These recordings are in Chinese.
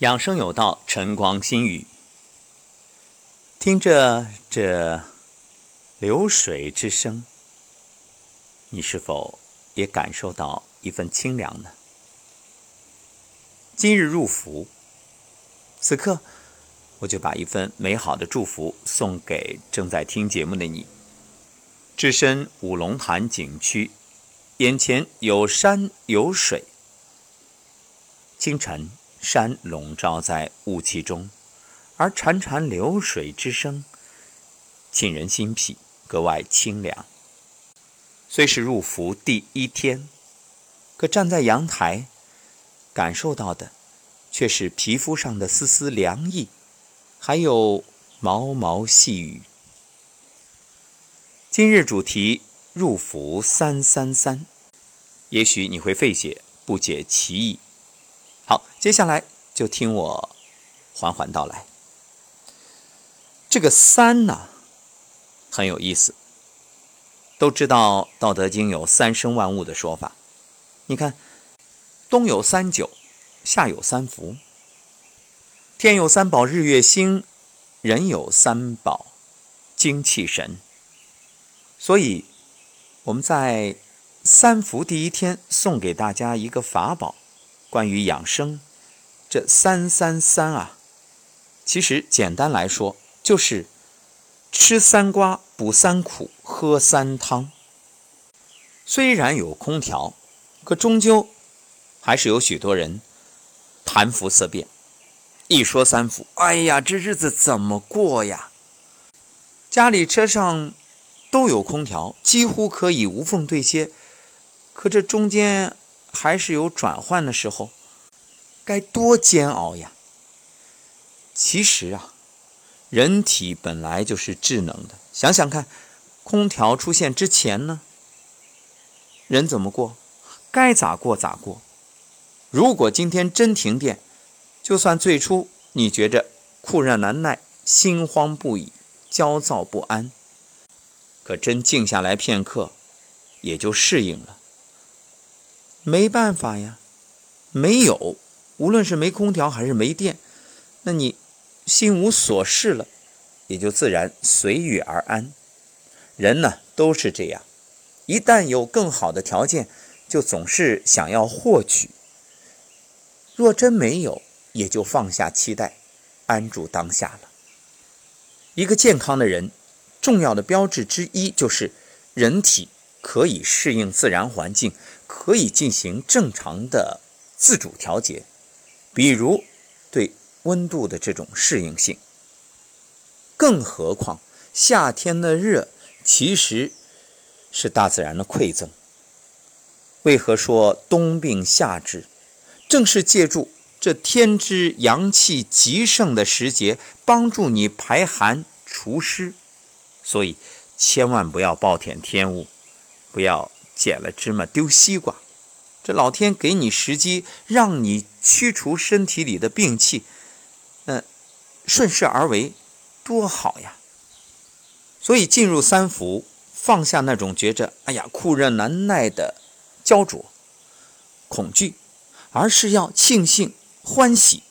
养生有道，晨光心语。听着这流水之声，你是否也感受到一份清凉呢？今日入伏，此刻我就把一份美好的祝福送给正在听节目的你。置身五龙潭景区，眼前有山有水，清晨。山笼罩在雾气中，而潺潺流水之声沁人心脾，格外清凉。虽是入伏第一天，可站在阳台，感受到的却是皮肤上的丝丝凉意，还有毛毛细雨。今日主题入伏三三三，也许你会费解，不解其意。好，接下来就听我缓缓道来。这个“三”呢，很有意思。都知道《道德经》有“三生万物”的说法。你看，冬有三九，夏有三伏，天有三宝，日月星；人有三宝，精气神。所以，我们在三伏第一天送给大家一个法宝。关于养生，这三三三啊，其实简单来说就是吃三瓜、补三苦、喝三汤。虽然有空调，可终究还是有许多人谈服色变。一说三伏，哎呀，这日子怎么过呀？家里车上都有空调，几乎可以无缝对接，可这中间……还是有转换的时候，该多煎熬呀！其实啊，人体本来就是智能的。想想看，空调出现之前呢，人怎么过？该咋过咋过。如果今天真停电，就算最初你觉着酷热难耐、心慌不已、焦躁不安，可真静下来片刻，也就适应了。没办法呀，没有，无论是没空调还是没电，那你心无所事了，也就自然随遇而安。人呢都是这样，一旦有更好的条件，就总是想要获取；若真没有，也就放下期待，安住当下了。一个健康的人，重要的标志之一就是人体。可以适应自然环境，可以进行正常的自主调节，比如对温度的这种适应性。更何况夏天的热其实是大自然的馈赠。为何说冬病夏治？正是借助这天之阳气极盛的时节，帮助你排寒除湿。所以千万不要暴殄天物。不要捡了芝麻丢西瓜，这老天给你时机，让你驱除身体里的病气，那顺势而为，多好呀！所以进入三伏，放下那种觉着哎呀酷热难耐的焦灼、恐惧，而是要庆幸、欢喜，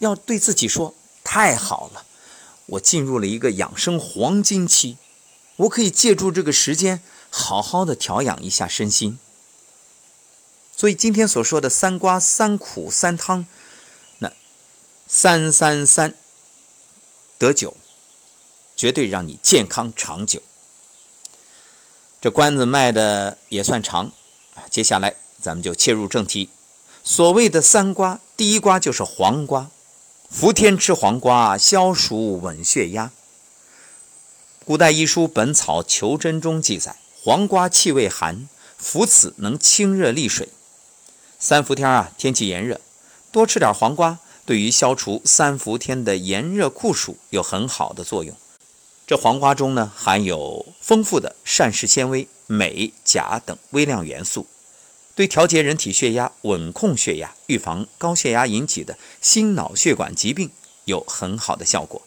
要对自己说：太好了，我进入了一个养生黄金期，我可以借助这个时间。好好的调养一下身心，所以今天所说的三瓜三苦三汤，那三三三得九，绝对让你健康长久。这关子卖的也算长，接下来咱们就切入正题。所谓的三瓜，第一瓜就是黄瓜，伏天吃黄瓜，消暑稳血压。古代医书《本草求真》中记载。黄瓜气味寒，服此能清热利水。三伏天啊，天气炎热，多吃点黄瓜，对于消除三伏天的炎热酷暑有很好的作用。这黄瓜中呢，含有丰富的膳食纤维、镁、钾等微量元素，对调节人体血压、稳控血压、预防高血压引起的心脑血管疾病有很好的效果。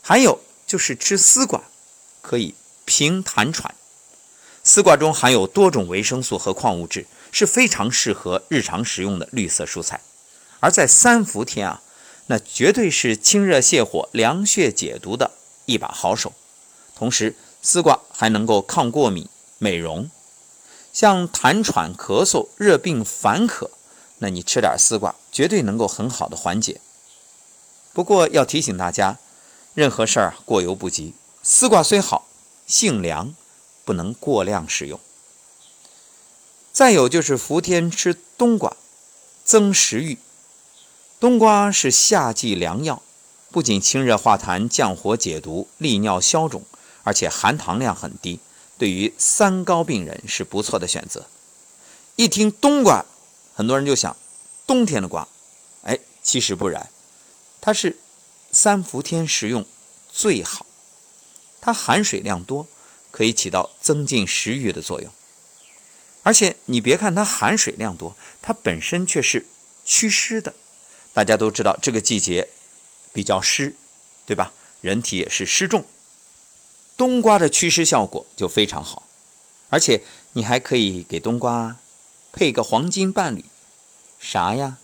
还有就是吃丝瓜，可以平痰喘。丝瓜中含有多种维生素和矿物质，是非常适合日常食用的绿色蔬菜。而在三伏天啊，那绝对是清热泻火、凉血解毒的一把好手。同时，丝瓜还能够抗过敏、美容，像痰喘、咳嗽、热病、烦渴，那你吃点丝瓜，绝对能够很好的缓解。不过要提醒大家，任何事儿过犹不及，丝瓜虽好，性凉，不能过量食用。再有就是伏天吃冬瓜，增食欲。冬瓜是夏季良药，不仅清热化痰、降火解毒、利尿消肿，而且含糖量很低，对于三高病人是不错的选择。一听冬瓜，很多人就想冬天的瓜，哎，其实不然，它是三伏天食用最好。它含水量多，可以起到增进食欲的作用。而且你别看它含水量多，它本身却是祛湿的。大家都知道这个季节比较湿，对吧？人体也是湿重，冬瓜的祛湿效果就非常好。而且你还可以给冬瓜配个黄金伴侣，啥呀？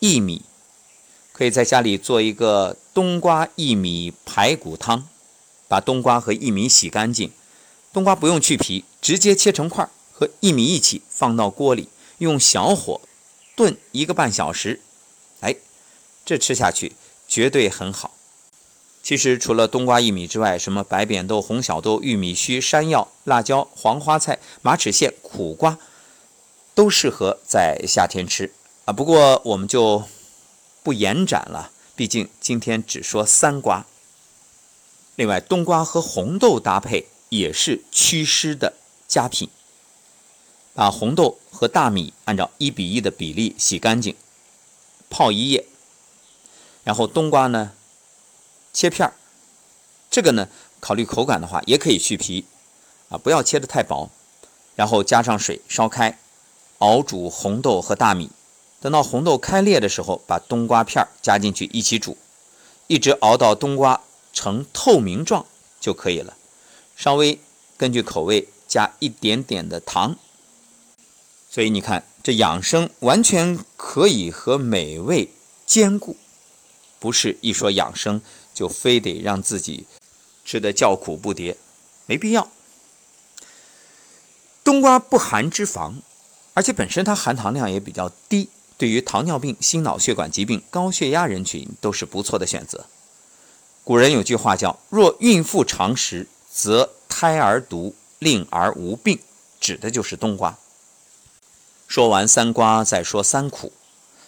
薏米，可以在家里做一个冬瓜薏米排骨汤，把冬瓜和薏米洗干净，冬瓜不用去皮，直接切成块，和薏米一起放到锅里，用小火炖一个半小时。哎，这吃下去绝对很好。其实除了冬瓜、薏米之外，什么白扁豆、红小豆、玉米须、山药、辣椒、黄花菜、马齿苋、苦瓜，都适合在夏天吃啊。不过我们就不延展了，毕竟今天只说三瓜。另外，冬瓜和红豆搭配也是祛湿的佳品。把红豆和大米按照一比一的比例洗干净。泡一夜，然后冬瓜呢切片儿，这个呢考虑口感的话也可以去皮，啊不要切的太薄，然后加上水烧开，熬煮红豆和大米，等到红豆开裂的时候，把冬瓜片加进去一起煮，一直熬到冬瓜呈透明状就可以了，稍微根据口味加一点点的糖，所以你看。这养生完全可以和美味兼顾，不是一说养生就非得让自己吃的叫苦不迭，没必要。冬瓜不含脂肪，而且本身它含糖量也比较低，对于糖尿病、心脑血管疾病、高血压人群都是不错的选择。古人有句话叫“若孕妇常食，则胎儿毒，令儿无病”，指的就是冬瓜。说完三瓜，再说三苦。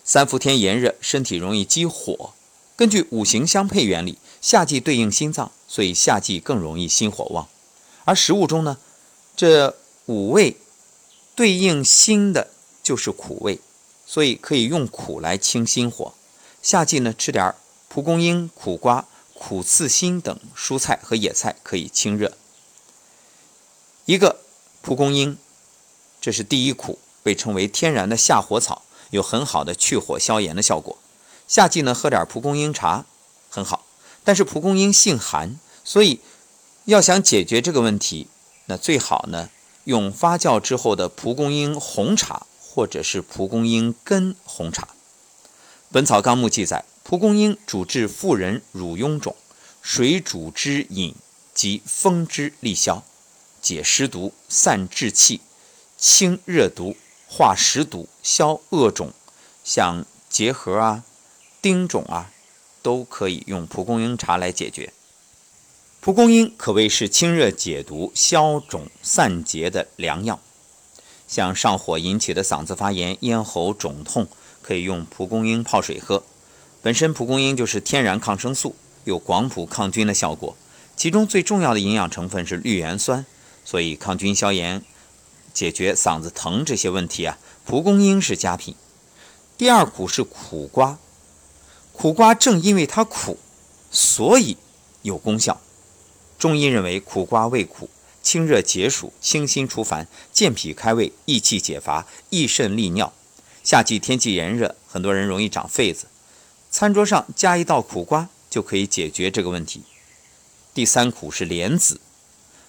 三伏天炎热，身体容易积火。根据五行相配原理，夏季对应心脏，所以夏季更容易心火旺。而食物中呢，这五味对应心的就是苦味，所以可以用苦来清心火。夏季呢，吃点蒲公英、苦瓜、苦刺心等蔬菜和野菜可以清热。一个蒲公英，这是第一苦。被称为天然的下火草，有很好的去火消炎的效果。夏季呢，喝点蒲公英茶很好。但是蒲公英性寒，所以要想解决这个问题，那最好呢用发酵之后的蒲公英红茶，或者是蒲公英根红茶。《本草纲目》记载，蒲公英主治妇人乳痈肿，水煮之饮及风之利消，解湿毒，散滞气，清热毒。化食毒、消恶肿，像结核啊、丁肿啊，都可以用蒲公英茶来解决。蒲公英可谓是清热解毒、消肿散结的良药。像上火引起的嗓子发炎、咽喉肿痛，可以用蒲公英泡水喝。本身蒲公英就是天然抗生素，有广谱抗菌的效果。其中最重要的营养成分是绿原酸，所以抗菌消炎。解决嗓子疼这些问题啊，蒲公英是佳品。第二苦是苦瓜，苦瓜正因为它苦，所以有功效。中医认为苦瓜味苦，清热解暑，清心除烦，健脾开胃，益气解乏，益肾利尿。夏季天气炎热，很多人容易长痱子，餐桌上加一道苦瓜就可以解决这个问题。第三苦是莲子，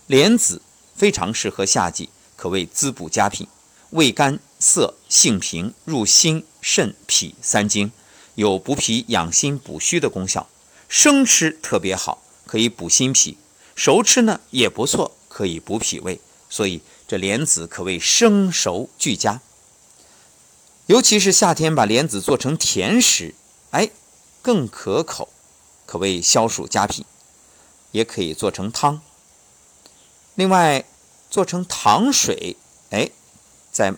莲子非常适合夏季。可谓滋补佳品，味甘涩，性平，入心肾脾三经，有补脾养心、补虚的功效。生吃特别好，可以补心脾；熟吃呢也不错，可以补脾胃。所以这莲子可谓生熟俱佳。尤其是夏天把莲子做成甜食，哎，更可口，可谓消暑佳品。也可以做成汤。另外，做成糖水，哎，在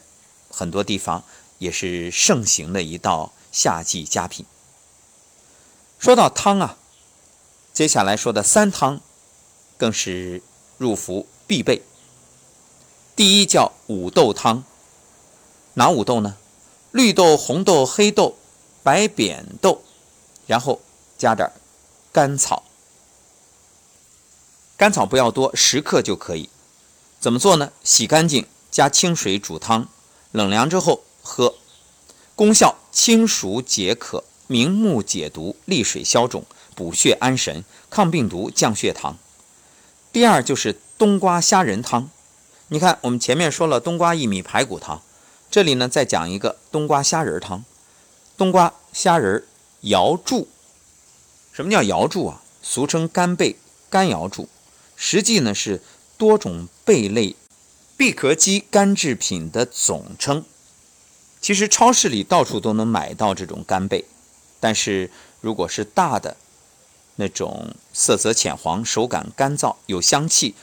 很多地方也是盛行的一道夏季佳品。说到汤啊，接下来说的三汤，更是入伏必备。第一叫五豆汤，哪五豆呢？绿豆、红豆、黑豆、白扁豆，然后加点甘草。甘草不要多，十克就可以。怎么做呢？洗干净，加清水煮汤，冷凉之后喝。功效：清暑解渴、明目解毒、利水消肿、补血安神、抗病毒、降血糖。第二就是冬瓜虾仁汤。你看，我们前面说了冬瓜薏米排骨汤。这里呢，再讲一个冬瓜虾仁汤。冬瓜虾仁瑶柱，什么叫瑶柱啊？俗称干贝、干瑶柱，实际呢是多种贝类闭壳肌干制品的总称。其实超市里到处都能买到这种干贝，但是如果是大的那种，色泽浅黄、手感干燥、有香气、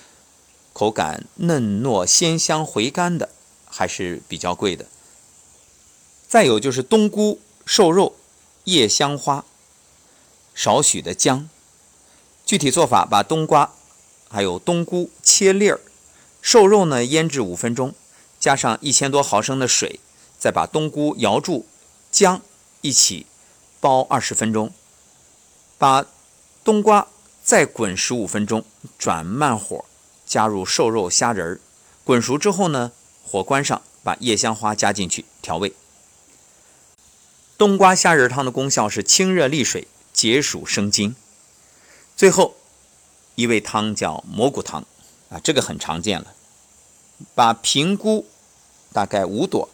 口感嫩糯鲜香回甘的。还是比较贵的。再有就是冬菇、瘦肉、叶香花、少许的姜。具体做法：把冬瓜还有冬菇切粒儿，瘦肉呢腌制五分钟，加上一千多毫升的水，再把冬菇摇住，姜一起煲二十分钟，把冬瓜再滚十五分钟，转慢火，加入瘦肉、虾仁儿，滚熟之后呢。火关上，把叶香花加进去调味。冬瓜虾仁汤的功效是清热利水、解暑生津。最后一味汤叫蘑菇汤，啊，这个很常见了。把平菇大概五朵，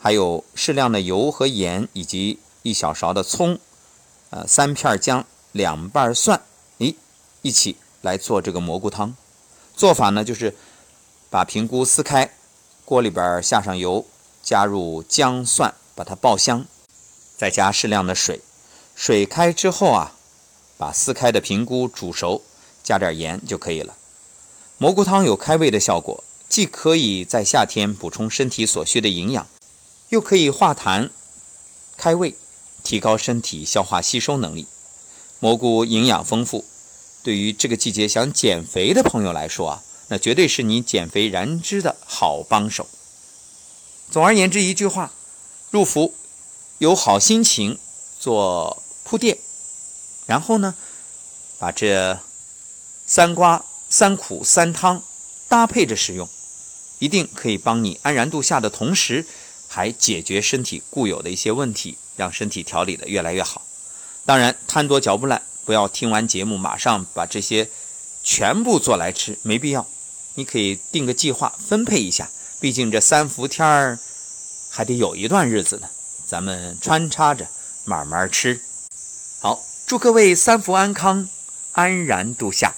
还有适量的油和盐，以及一小勺的葱，呃，三片姜，两瓣蒜，咦，一起来做这个蘑菇汤。做法呢，就是把平菇撕开。锅里边下上油，加入姜蒜，把它爆香，再加适量的水。水开之后啊，把撕开的平菇煮熟，加点盐就可以了。蘑菇汤有开胃的效果，既可以在夏天补充身体所需的营养，又可以化痰、开胃，提高身体消化吸收能力。蘑菇营养丰富，对于这个季节想减肥的朋友来说啊。那绝对是你减肥燃脂的好帮手。总而言之，一句话，入伏有好心情做铺垫，然后呢，把这三瓜三苦三汤搭配着使用，一定可以帮你安然度夏的同时，还解决身体固有的一些问题，让身体调理的越来越好。当然，贪多嚼不烂，不要听完节目马上把这些全部做来吃，没必要。你可以定个计划，分配一下。毕竟这三伏天儿还得有一段日子呢，咱们穿插着慢慢吃。好，祝各位三福安康，安然度夏。